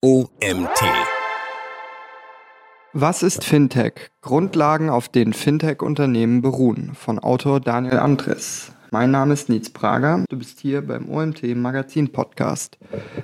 OMT. Was ist Fintech? Grundlagen, auf denen Fintech-Unternehmen beruhen. Von Autor Daniel Andres. Mein Name ist Nietz Prager. Du bist hier beim OMT Magazin Podcast.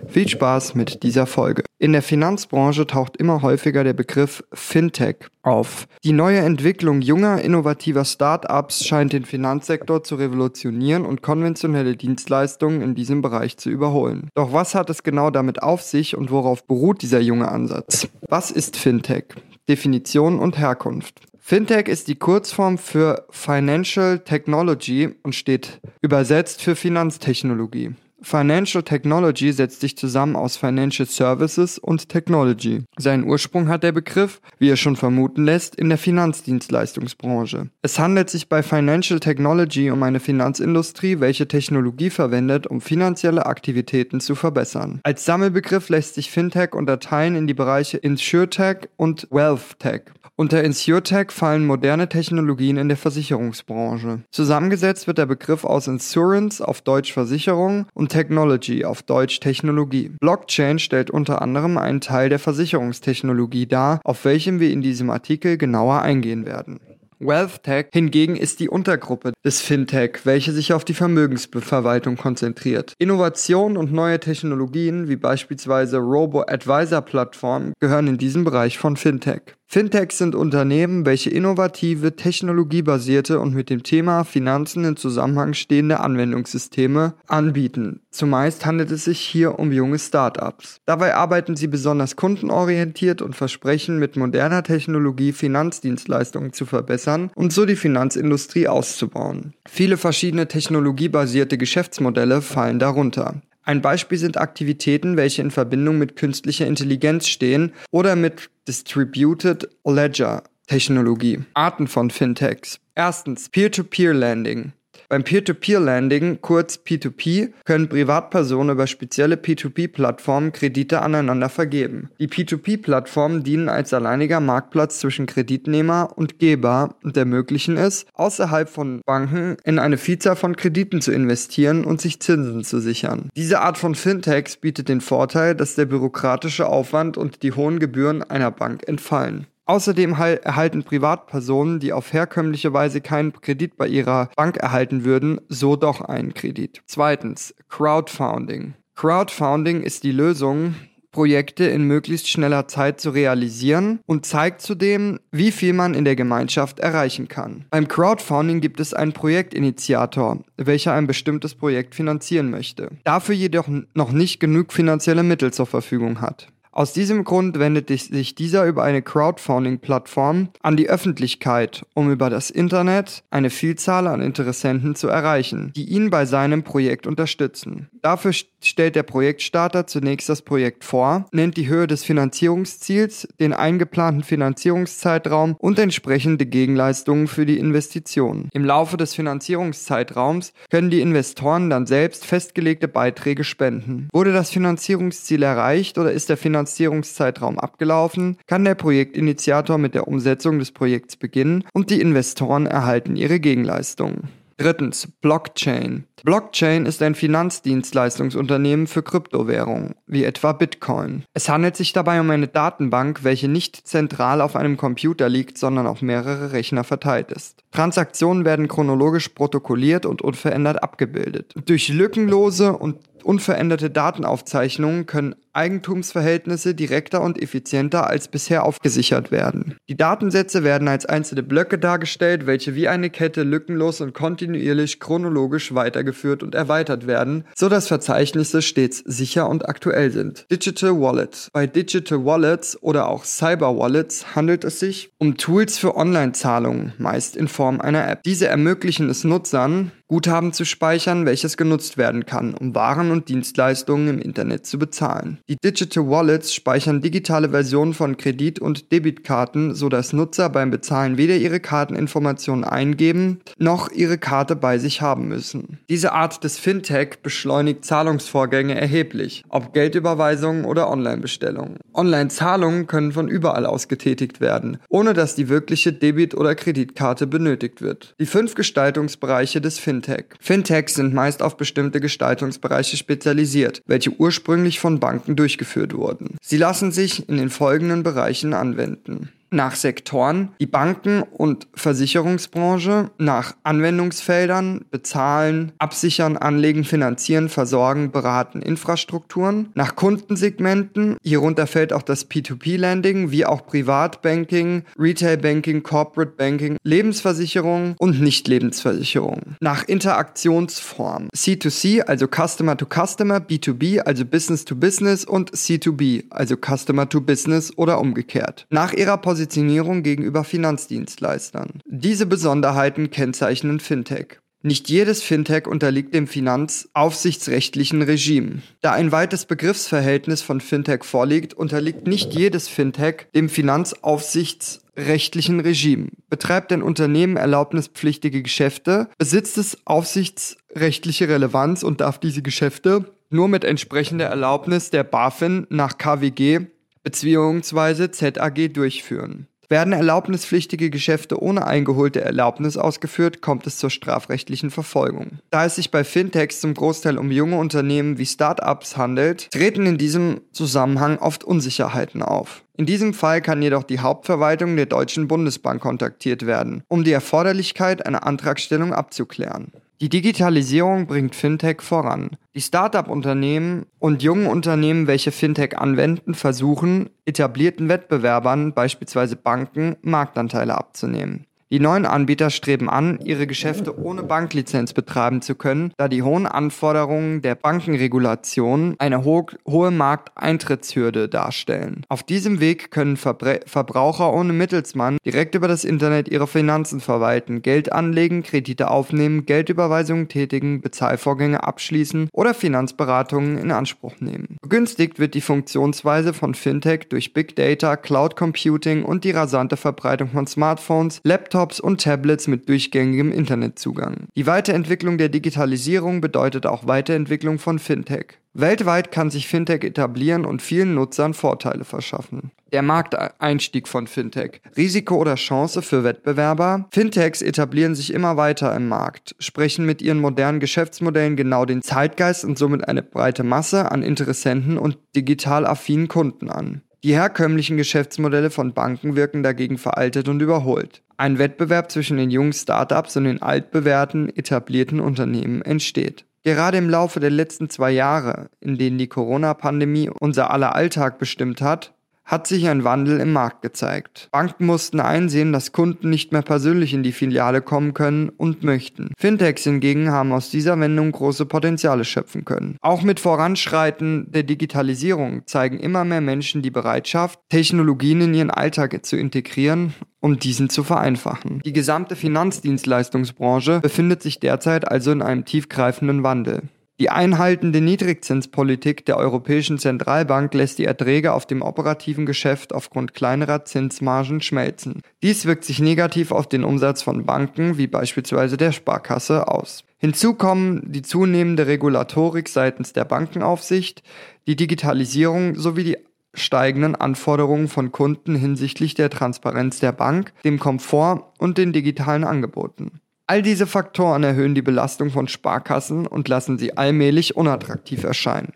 Viel Spaß mit dieser Folge. In der Finanzbranche taucht immer häufiger der Begriff Fintech auf. Die neue Entwicklung junger, innovativer Start-ups scheint den Finanzsektor zu revolutionieren und konventionelle Dienstleistungen in diesem Bereich zu überholen. Doch was hat es genau damit auf sich und worauf beruht dieser junge Ansatz? Was ist Fintech? Definition und Herkunft. Fintech ist die Kurzform für Financial Technology und steht übersetzt für Finanztechnologie. Financial Technology setzt sich zusammen aus Financial Services und Technology. Seinen Ursprung hat der Begriff, wie er schon vermuten lässt, in der Finanzdienstleistungsbranche. Es handelt sich bei Financial Technology um eine Finanzindustrie, welche Technologie verwendet, um finanzielle Aktivitäten zu verbessern. Als Sammelbegriff lässt sich Fintech unterteilen in die Bereiche InsurTech und WealthTech. Unter InsurTech fallen moderne Technologien in der Versicherungsbranche. Zusammengesetzt wird der Begriff aus Insurance auf Deutsch Versicherung und Technology auf Deutsch Technologie. Blockchain stellt unter anderem einen Teil der Versicherungstechnologie dar, auf welchem wir in diesem Artikel genauer eingehen werden. WealthTech hingegen ist die Untergruppe des Fintech, welche sich auf die Vermögensverwaltung konzentriert. Innovationen und neue Technologien wie beispielsweise Robo-Advisor-Plattformen gehören in diesem Bereich von Fintech. Fintechs sind Unternehmen, welche innovative, technologiebasierte und mit dem Thema Finanzen in Zusammenhang stehende Anwendungssysteme anbieten. Zumeist handelt es sich hier um junge Startups. Dabei arbeiten sie besonders kundenorientiert und versprechen mit moderner Technologie Finanzdienstleistungen zu verbessern und so die Finanzindustrie auszubauen. Viele verschiedene technologiebasierte Geschäftsmodelle fallen darunter. Ein Beispiel sind Aktivitäten, welche in Verbindung mit künstlicher Intelligenz stehen oder mit Distributed Ledger Technologie. Arten von Fintechs. Erstens Peer-to-Peer-Landing. Beim Peer-to-Peer-Landing, kurz P2P, können Privatpersonen über spezielle P2P-Plattformen Kredite aneinander vergeben. Die P2P-Plattformen dienen als alleiniger Marktplatz zwischen Kreditnehmer und Geber und ermöglichen es, außerhalb von Banken in eine Vielzahl von Krediten zu investieren und sich Zinsen zu sichern. Diese Art von Fintechs bietet den Vorteil, dass der bürokratische Aufwand und die hohen Gebühren einer Bank entfallen. Außerdem erhalten Privatpersonen, die auf herkömmliche Weise keinen Kredit bei ihrer Bank erhalten würden, so doch einen Kredit. Zweitens, Crowdfunding. Crowdfunding ist die Lösung, Projekte in möglichst schneller Zeit zu realisieren und zeigt zudem, wie viel man in der Gemeinschaft erreichen kann. Beim Crowdfunding gibt es einen Projektinitiator, welcher ein bestimmtes Projekt finanzieren möchte, dafür jedoch noch nicht genug finanzielle Mittel zur Verfügung hat. Aus diesem Grund wendet sich dieser über eine Crowdfunding-Plattform an die Öffentlichkeit, um über das Internet eine Vielzahl an Interessenten zu erreichen, die ihn bei seinem Projekt unterstützen. Dafür stellt der Projektstarter zunächst das Projekt vor, nennt die Höhe des Finanzierungsziels, den eingeplanten Finanzierungszeitraum und entsprechende Gegenleistungen für die Investitionen. Im Laufe des Finanzierungszeitraums können die Investoren dann selbst festgelegte Beiträge spenden. Wurde das Finanzierungsziel erreicht oder ist der Finanzierungsziel Finanzierungszeitraum abgelaufen, kann der Projektinitiator mit der Umsetzung des Projekts beginnen und die Investoren erhalten ihre Gegenleistungen. Drittens, Blockchain. Blockchain ist ein Finanzdienstleistungsunternehmen für Kryptowährungen, wie etwa Bitcoin. Es handelt sich dabei um eine Datenbank, welche nicht zentral auf einem Computer liegt, sondern auf mehrere Rechner verteilt ist. Transaktionen werden chronologisch protokolliert und unverändert abgebildet. Durch lückenlose und unveränderte Datenaufzeichnungen können Eigentumsverhältnisse direkter und effizienter als bisher aufgesichert werden. Die Datensätze werden als einzelne Blöcke dargestellt, welche wie eine Kette lückenlos und kontinuierlich chronologisch weitergeführt und erweitert werden, so dass Verzeichnisse stets sicher und aktuell sind. Digital Wallet. Bei Digital Wallets oder auch Cyber Wallets handelt es sich um Tools für Online-Zahlungen, meist in Form einer App. Diese ermöglichen es Nutzern, Guthaben zu speichern, welches genutzt werden kann, um Waren und Dienstleistungen im Internet zu bezahlen. Die Digital Wallets speichern digitale Versionen von Kredit- und Debitkarten, sodass Nutzer beim Bezahlen weder ihre Karteninformationen eingeben noch ihre Karte bei sich haben müssen. Diese Art des Fintech beschleunigt Zahlungsvorgänge erheblich, ob Geldüberweisungen oder Online-Bestellungen. Online-Zahlungen können von überall aus getätigt werden, ohne dass die wirkliche Debit- oder Kreditkarte benötigt wird. Die fünf Gestaltungsbereiche des Fintech Fintech. Fintechs sind meist auf bestimmte Gestaltungsbereiche spezialisiert, welche ursprünglich von Banken durchgeführt wurden. Sie lassen sich in den folgenden Bereichen anwenden nach Sektoren, die Banken- und Versicherungsbranche, nach Anwendungsfeldern, bezahlen, absichern, anlegen, finanzieren, versorgen, beraten, Infrastrukturen, nach Kundensegmenten, hierunter fällt auch das P2P-Landing, wie auch Privatbanking, Retail-Banking, Corporate Banking, Lebensversicherung und Nicht-Lebensversicherung, nach Interaktionsform, C2C, also Customer to Customer, B2B, also Business to Business und C2B, also Customer to Business oder umgekehrt, nach ihrer Position Positionierung gegenüber Finanzdienstleistern. Diese Besonderheiten kennzeichnen Fintech. Nicht jedes Fintech unterliegt dem finanzaufsichtsrechtlichen Regime. Da ein weites Begriffsverhältnis von Fintech vorliegt, unterliegt nicht jedes Fintech dem finanzaufsichtsrechtlichen Regime. Betreibt ein Unternehmen erlaubnispflichtige Geschäfte, besitzt es aufsichtsrechtliche Relevanz und darf diese Geschäfte nur mit entsprechender Erlaubnis der BaFin nach KWG bzw. ZAG durchführen. Werden erlaubnispflichtige Geschäfte ohne eingeholte Erlaubnis ausgeführt, kommt es zur strafrechtlichen Verfolgung. Da es sich bei Fintechs zum Großteil um junge Unternehmen wie Start-ups handelt, treten in diesem Zusammenhang oft Unsicherheiten auf. In diesem Fall kann jedoch die Hauptverwaltung der Deutschen Bundesbank kontaktiert werden, um die Erforderlichkeit einer Antragstellung abzuklären. Die Digitalisierung bringt Fintech voran. Die Start-up-Unternehmen und jungen Unternehmen, welche Fintech anwenden, versuchen, etablierten Wettbewerbern, beispielsweise Banken, Marktanteile abzunehmen. Die neuen Anbieter streben an, ihre Geschäfte ohne Banklizenz betreiben zu können, da die hohen Anforderungen der Bankenregulation eine ho hohe Markteintrittshürde darstellen. Auf diesem Weg können Verbre Verbraucher ohne Mittelsmann direkt über das Internet ihre Finanzen verwalten, Geld anlegen, Kredite aufnehmen, Geldüberweisungen tätigen, Bezahlvorgänge abschließen oder Finanzberatungen in Anspruch nehmen. Begünstigt wird die Funktionsweise von Fintech durch Big Data, Cloud Computing und die rasante Verbreitung von Smartphones, Laptops, Laptops und Tablets mit durchgängigem Internetzugang. Die Weiterentwicklung der Digitalisierung bedeutet auch Weiterentwicklung von Fintech. Weltweit kann sich Fintech etablieren und vielen Nutzern Vorteile verschaffen. Der Markteinstieg von Fintech. Risiko oder Chance für Wettbewerber? Fintechs etablieren sich immer weiter im Markt, sprechen mit ihren modernen Geschäftsmodellen genau den Zeitgeist und somit eine breite Masse an Interessenten und digital affinen Kunden an. Die herkömmlichen Geschäftsmodelle von Banken wirken dagegen veraltet und überholt. Ein Wettbewerb zwischen den jungen Startups und den altbewährten, etablierten Unternehmen entsteht. Gerade im Laufe der letzten zwei Jahre, in denen die Corona-Pandemie unser aller Alltag bestimmt hat, hat sich ein Wandel im Markt gezeigt. Banken mussten einsehen, dass Kunden nicht mehr persönlich in die Filiale kommen können und möchten. Fintechs hingegen haben aus dieser Wendung große Potenziale schöpfen können. Auch mit Voranschreiten der Digitalisierung zeigen immer mehr Menschen die Bereitschaft, Technologien in ihren Alltag zu integrieren um diesen zu vereinfachen. Die gesamte Finanzdienstleistungsbranche befindet sich derzeit also in einem tiefgreifenden Wandel. Die einhaltende Niedrigzinspolitik der Europäischen Zentralbank lässt die Erträge auf dem operativen Geschäft aufgrund kleinerer Zinsmargen schmelzen. Dies wirkt sich negativ auf den Umsatz von Banken wie beispielsweise der Sparkasse aus. Hinzu kommen die zunehmende Regulatorik seitens der Bankenaufsicht, die Digitalisierung sowie die steigenden Anforderungen von Kunden hinsichtlich der Transparenz der Bank, dem Komfort und den digitalen Angeboten. All diese Faktoren erhöhen die Belastung von Sparkassen und lassen sie allmählich unattraktiv erscheinen.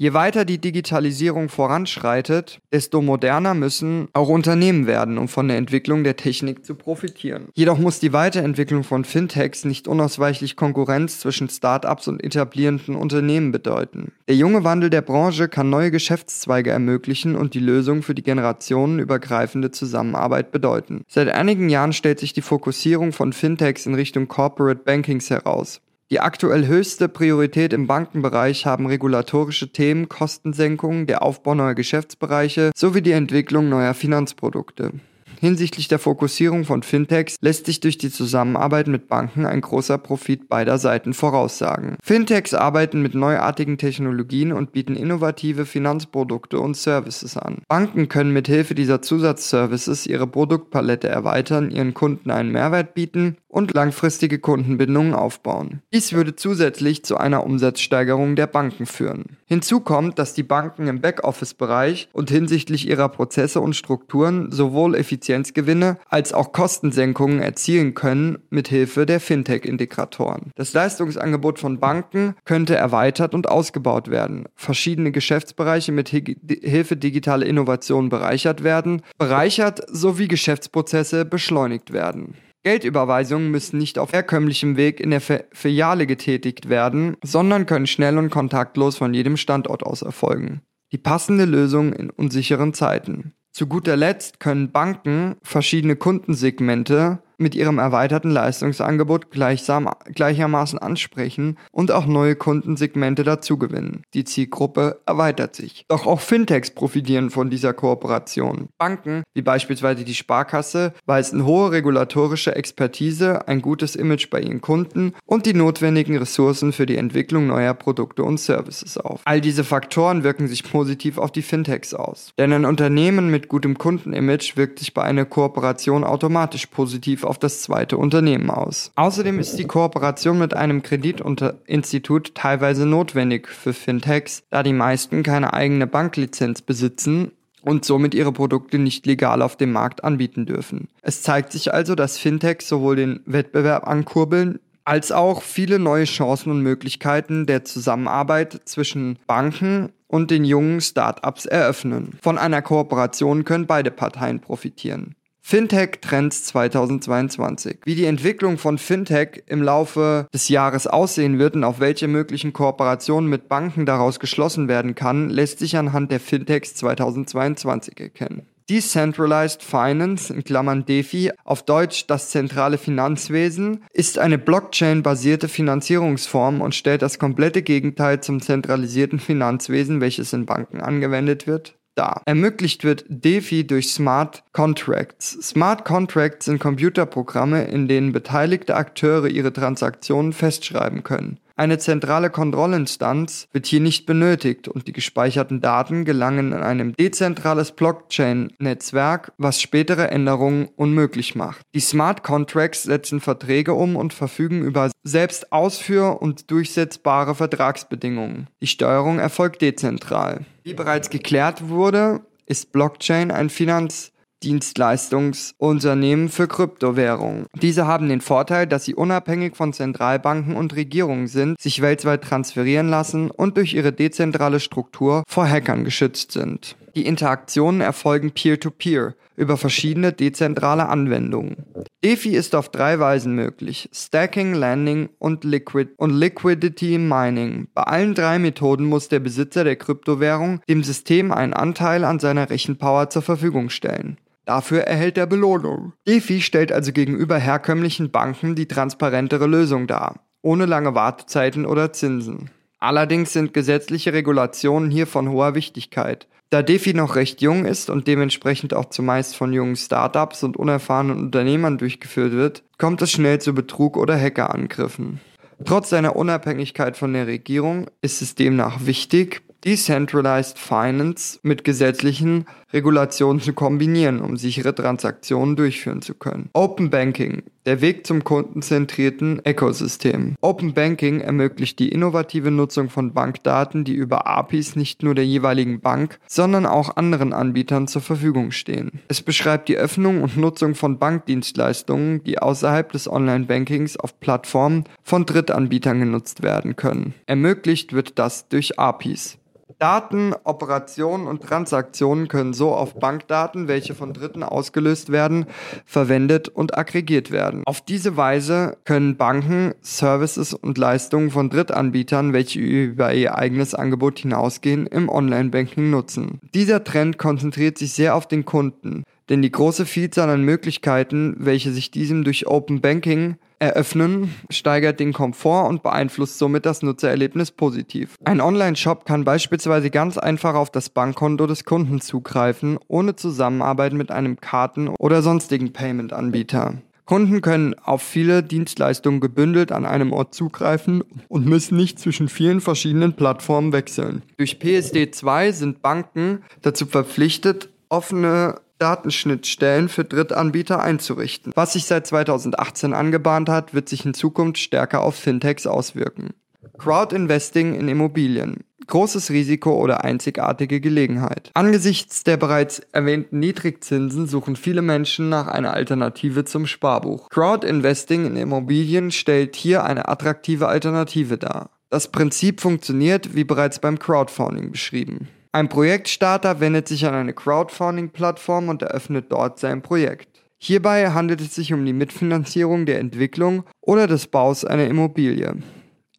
Je weiter die Digitalisierung voranschreitet, desto moderner müssen auch Unternehmen werden, um von der Entwicklung der Technik zu profitieren. Jedoch muss die Weiterentwicklung von Fintechs nicht unausweichlich Konkurrenz zwischen Startups und etablierenden Unternehmen bedeuten. Der junge Wandel der Branche kann neue Geschäftszweige ermöglichen und die Lösung für die generationenübergreifende Zusammenarbeit bedeuten. Seit einigen Jahren stellt sich die Fokussierung von Fintechs in Richtung Corporate Bankings heraus. Die aktuell höchste Priorität im Bankenbereich haben regulatorische Themen, Kostensenkungen, der Aufbau neuer Geschäftsbereiche sowie die Entwicklung neuer Finanzprodukte. Hinsichtlich der Fokussierung von Fintechs lässt sich durch die Zusammenarbeit mit Banken ein großer Profit beider Seiten voraussagen. Fintechs arbeiten mit neuartigen Technologien und bieten innovative Finanzprodukte und Services an. Banken können mit Hilfe dieser Zusatzservices ihre Produktpalette erweitern, ihren Kunden einen Mehrwert bieten und langfristige Kundenbindungen aufbauen. Dies würde zusätzlich zu einer Umsatzsteigerung der Banken führen. Hinzu kommt, dass die Banken im Backoffice-Bereich und hinsichtlich ihrer Prozesse und Strukturen sowohl Effizienzgewinne als auch Kostensenkungen erzielen können mit Hilfe der Fintech-Integratoren. Das Leistungsangebot von Banken könnte erweitert und ausgebaut werden, verschiedene Geschäftsbereiche mit Hilfe digitaler Innovation bereichert werden, bereichert sowie Geschäftsprozesse beschleunigt werden. Geldüberweisungen müssen nicht auf herkömmlichem Weg in der Filiale getätigt werden, sondern können schnell und kontaktlos von jedem Standort aus erfolgen. Die passende Lösung in unsicheren Zeiten. Zu guter Letzt können Banken verschiedene Kundensegmente mit ihrem erweiterten Leistungsangebot gleichsam, gleichermaßen ansprechen und auch neue Kundensegmente dazugewinnen. Die Zielgruppe erweitert sich. Doch auch Fintechs profitieren von dieser Kooperation. Banken, wie beispielsweise die Sparkasse, weisen hohe regulatorische Expertise, ein gutes Image bei ihren Kunden und die notwendigen Ressourcen für die Entwicklung neuer Produkte und Services auf. All diese Faktoren wirken sich positiv auf die Fintechs aus. Denn ein Unternehmen mit gutem Kundenimage wirkt sich bei einer Kooperation automatisch positiv auf das zweite Unternehmen aus. Außerdem ist die Kooperation mit einem Kreditinstitut teilweise notwendig für Fintechs, da die meisten keine eigene Banklizenz besitzen und somit ihre Produkte nicht legal auf dem Markt anbieten dürfen. Es zeigt sich also, dass Fintechs sowohl den Wettbewerb ankurbeln, als auch viele neue Chancen und Möglichkeiten der Zusammenarbeit zwischen Banken und den jungen Startups eröffnen. Von einer Kooperation können beide Parteien profitieren. Fintech Trends 2022. Wie die Entwicklung von Fintech im Laufe des Jahres aussehen wird und auf welche möglichen Kooperationen mit Banken daraus geschlossen werden kann, lässt sich anhand der Fintechs 2022 erkennen. Decentralized Finance, in Klammern DeFi, auf Deutsch das zentrale Finanzwesen, ist eine Blockchain-basierte Finanzierungsform und stellt das komplette Gegenteil zum zentralisierten Finanzwesen, welches in Banken angewendet wird, dar. Ermöglicht wird DeFi durch Smart Contracts. Smart Contracts sind Computerprogramme, in denen beteiligte Akteure ihre Transaktionen festschreiben können. Eine zentrale Kontrollinstanz wird hier nicht benötigt und die gespeicherten Daten gelangen in ein dezentrales Blockchain-Netzwerk, was spätere Änderungen unmöglich macht. Die Smart Contracts setzen Verträge um und verfügen über selbst ausführ- und durchsetzbare Vertragsbedingungen. Die Steuerung erfolgt dezentral. Wie bereits geklärt wurde, ist Blockchain ein Finanz Dienstleistungsunternehmen für Kryptowährungen. Diese haben den Vorteil, dass sie unabhängig von Zentralbanken und Regierungen sind, sich weltweit transferieren lassen und durch ihre dezentrale Struktur vor Hackern geschützt sind. Die Interaktionen erfolgen peer-to-peer -peer über verschiedene dezentrale Anwendungen. DeFi ist auf drei Weisen möglich: Stacking, Landing und, Liquid und Liquidity Mining. Bei allen drei Methoden muss der Besitzer der Kryptowährung dem System einen Anteil an seiner Rechenpower zur Verfügung stellen. Dafür erhält er Belohnung. DeFi stellt also gegenüber herkömmlichen Banken die transparentere Lösung dar, ohne lange Wartezeiten oder Zinsen. Allerdings sind gesetzliche Regulationen hier von hoher Wichtigkeit. Da DeFi noch recht jung ist und dementsprechend auch zumeist von jungen Startups und unerfahrenen Unternehmern durchgeführt wird, kommt es schnell zu Betrug oder Hackerangriffen. Trotz seiner Unabhängigkeit von der Regierung ist es demnach wichtig, Decentralized Finance mit gesetzlichen Regulationen zu kombinieren, um sichere Transaktionen durchführen zu können. Open Banking, der Weg zum kundenzentrierten Ökosystem. Open Banking ermöglicht die innovative Nutzung von Bankdaten, die über APIs nicht nur der jeweiligen Bank, sondern auch anderen Anbietern zur Verfügung stehen. Es beschreibt die Öffnung und Nutzung von Bankdienstleistungen, die außerhalb des Online-Bankings auf Plattformen von Drittanbietern genutzt werden können. Ermöglicht wird das durch APIs. Daten, Operationen und Transaktionen können so auf Bankdaten, welche von Dritten ausgelöst werden, verwendet und aggregiert werden. Auf diese Weise können Banken Services und Leistungen von Drittanbietern, welche über ihr eigenes Angebot hinausgehen, im Online-Banking nutzen. Dieser Trend konzentriert sich sehr auf den Kunden, denn die große Vielzahl an Möglichkeiten, welche sich diesem durch Open Banking eröffnen, steigert den Komfort und beeinflusst somit das Nutzererlebnis positiv. Ein Online-Shop kann beispielsweise ganz einfach auf das Bankkonto des Kunden zugreifen, ohne Zusammenarbeit mit einem Karten- oder sonstigen Payment-Anbieter. Kunden können auf viele Dienstleistungen gebündelt an einem Ort zugreifen und müssen nicht zwischen vielen verschiedenen Plattformen wechseln. Durch PSD2 sind Banken dazu verpflichtet, offene Datenschnittstellen für Drittanbieter einzurichten. Was sich seit 2018 angebahnt hat, wird sich in Zukunft stärker auf Fintechs auswirken. Crowd-Investing in Immobilien. Großes Risiko oder einzigartige Gelegenheit. Angesichts der bereits erwähnten Niedrigzinsen suchen viele Menschen nach einer Alternative zum Sparbuch. Crowd-Investing in Immobilien stellt hier eine attraktive Alternative dar. Das Prinzip funktioniert wie bereits beim Crowdfunding beschrieben. Ein Projektstarter wendet sich an eine Crowdfunding-Plattform und eröffnet dort sein Projekt. Hierbei handelt es sich um die Mitfinanzierung der Entwicklung oder des Baus einer Immobilie.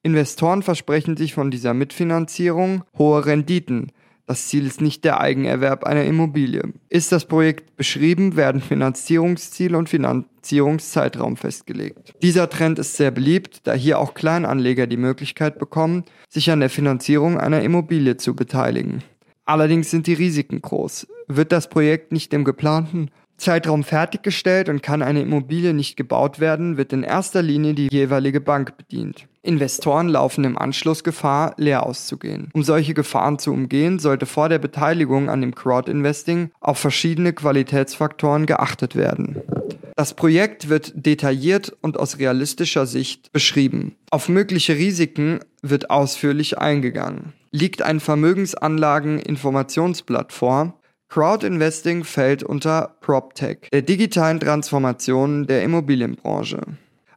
Investoren versprechen sich von dieser Mitfinanzierung hohe Renditen. Das Ziel ist nicht der Eigenerwerb einer Immobilie. Ist das Projekt beschrieben, werden Finanzierungsziel und Finanzierungszeitraum festgelegt. Dieser Trend ist sehr beliebt, da hier auch Kleinanleger die Möglichkeit bekommen, sich an der Finanzierung einer Immobilie zu beteiligen. Allerdings sind die Risiken groß. Wird das Projekt nicht im geplanten Zeitraum fertiggestellt und kann eine Immobilie nicht gebaut werden, wird in erster Linie die jeweilige Bank bedient. Investoren laufen im Anschluss Gefahr, leer auszugehen. Um solche Gefahren zu umgehen, sollte vor der Beteiligung an dem Crowd-Investing auf verschiedene Qualitätsfaktoren geachtet werden. Das Projekt wird detailliert und aus realistischer Sicht beschrieben. Auf mögliche Risiken wird ausführlich eingegangen. Liegt ein Vermögensanlagen-Informationsblatt vor, Crowd-Investing fällt unter PropTech, der digitalen Transformation der Immobilienbranche.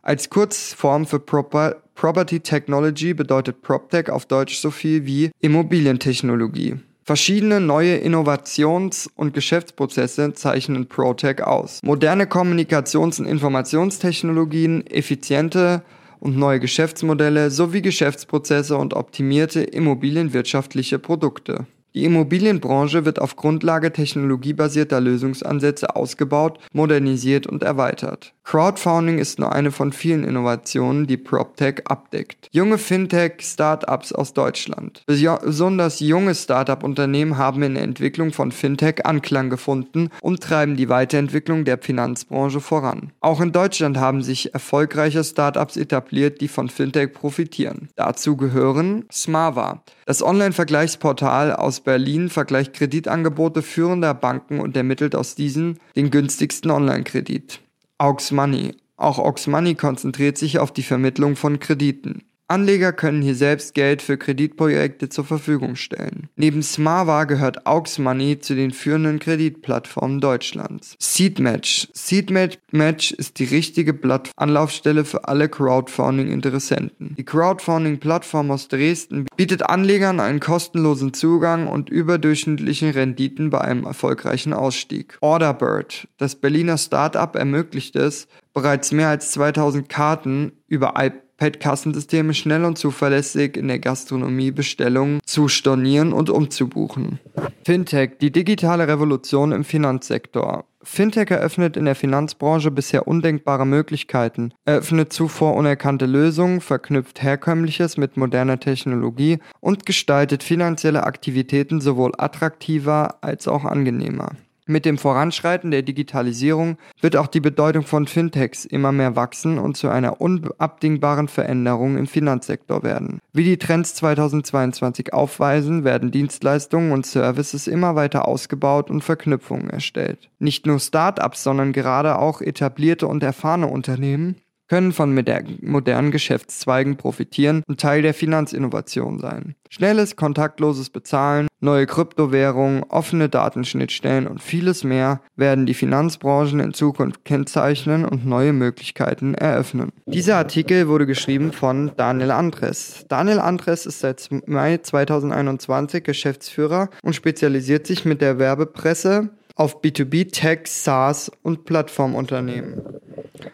Als Kurzform für Proper Property Technology bedeutet PropTech auf Deutsch so viel wie Immobilientechnologie. Verschiedene neue Innovations- und Geschäftsprozesse zeichnen ProTech aus. Moderne Kommunikations- und Informationstechnologien, effiziente und neue Geschäftsmodelle sowie Geschäftsprozesse und optimierte immobilienwirtschaftliche Produkte. Die Immobilienbranche wird auf Grundlage technologiebasierter Lösungsansätze ausgebaut, modernisiert und erweitert. Crowdfunding ist nur eine von vielen Innovationen, die PropTech abdeckt. Junge Fintech-Startups aus Deutschland. Besonders junge Startup-Unternehmen haben in der Entwicklung von Fintech Anklang gefunden und treiben die Weiterentwicklung der Finanzbranche voran. Auch in Deutschland haben sich erfolgreiche Startups etabliert, die von Fintech profitieren. Dazu gehören Smava, das Online-Vergleichsportal aus Berlin vergleicht Kreditangebote führender Banken und ermittelt aus diesen den günstigsten Online-Kredit. Aux Money. Auch Aux Money konzentriert sich auf die Vermittlung von Krediten. Anleger können hier selbst Geld für Kreditprojekte zur Verfügung stellen. Neben Smava gehört Aux Money zu den führenden Kreditplattformen Deutschlands. Seedmatch. Seedmatch ist die richtige Anlaufstelle für alle Crowdfunding-Interessenten. Die Crowdfunding-Plattform aus Dresden bietet Anlegern einen kostenlosen Zugang und überdurchschnittlichen Renditen bei einem erfolgreichen Ausstieg. Orderbird. Das Berliner Startup ermöglicht es, bereits mehr als 2000 Karten über iPad-Kassensysteme schnell und zuverlässig in der Gastronomie Bestellungen zu stornieren und umzubuchen. Fintech, die digitale Revolution im Finanzsektor. Fintech eröffnet in der Finanzbranche bisher undenkbare Möglichkeiten, eröffnet zuvor unerkannte Lösungen, verknüpft Herkömmliches mit moderner Technologie und gestaltet finanzielle Aktivitäten sowohl attraktiver als auch angenehmer. Mit dem Voranschreiten der Digitalisierung wird auch die Bedeutung von Fintechs immer mehr wachsen und zu einer unabdingbaren Veränderung im Finanzsektor werden. Wie die Trends 2022 aufweisen, werden Dienstleistungen und Services immer weiter ausgebaut und Verknüpfungen erstellt. Nicht nur Start-ups, sondern gerade auch etablierte und erfahrene Unternehmen können von modernen Geschäftszweigen profitieren und Teil der Finanzinnovation sein. Schnelles, kontaktloses Bezahlen, neue Kryptowährungen, offene Datenschnittstellen und vieles mehr werden die Finanzbranchen in Zukunft kennzeichnen und neue Möglichkeiten eröffnen. Dieser Artikel wurde geschrieben von Daniel Andres. Daniel Andres ist seit Mai 2021 Geschäftsführer und spezialisiert sich mit der Werbepresse auf B2B Tech, SaaS und Plattformunternehmen.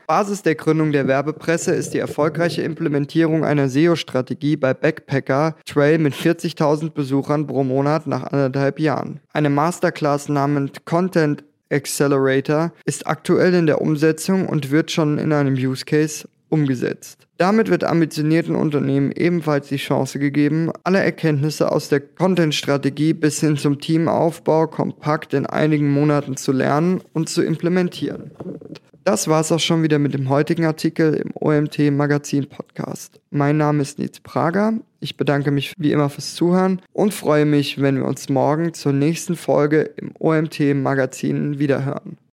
Basis der Gründung der Werbepresse ist die erfolgreiche Implementierung einer SEO-Strategie bei Backpacker Trail mit 40.000 Besuchern pro Monat nach anderthalb Jahren. Eine Masterclass namens Content Accelerator ist aktuell in der Umsetzung und wird schon in einem Use Case umgesetzt. Damit wird ambitionierten Unternehmen ebenfalls die Chance gegeben, alle Erkenntnisse aus der Content-Strategie bis hin zum Teamaufbau kompakt in einigen Monaten zu lernen und zu implementieren. Das war es auch schon wieder mit dem heutigen Artikel im OMT Magazin Podcast. Mein Name ist Nils Prager. Ich bedanke mich wie immer fürs Zuhören und freue mich, wenn wir uns morgen zur nächsten Folge im OMT Magazin wiederhören.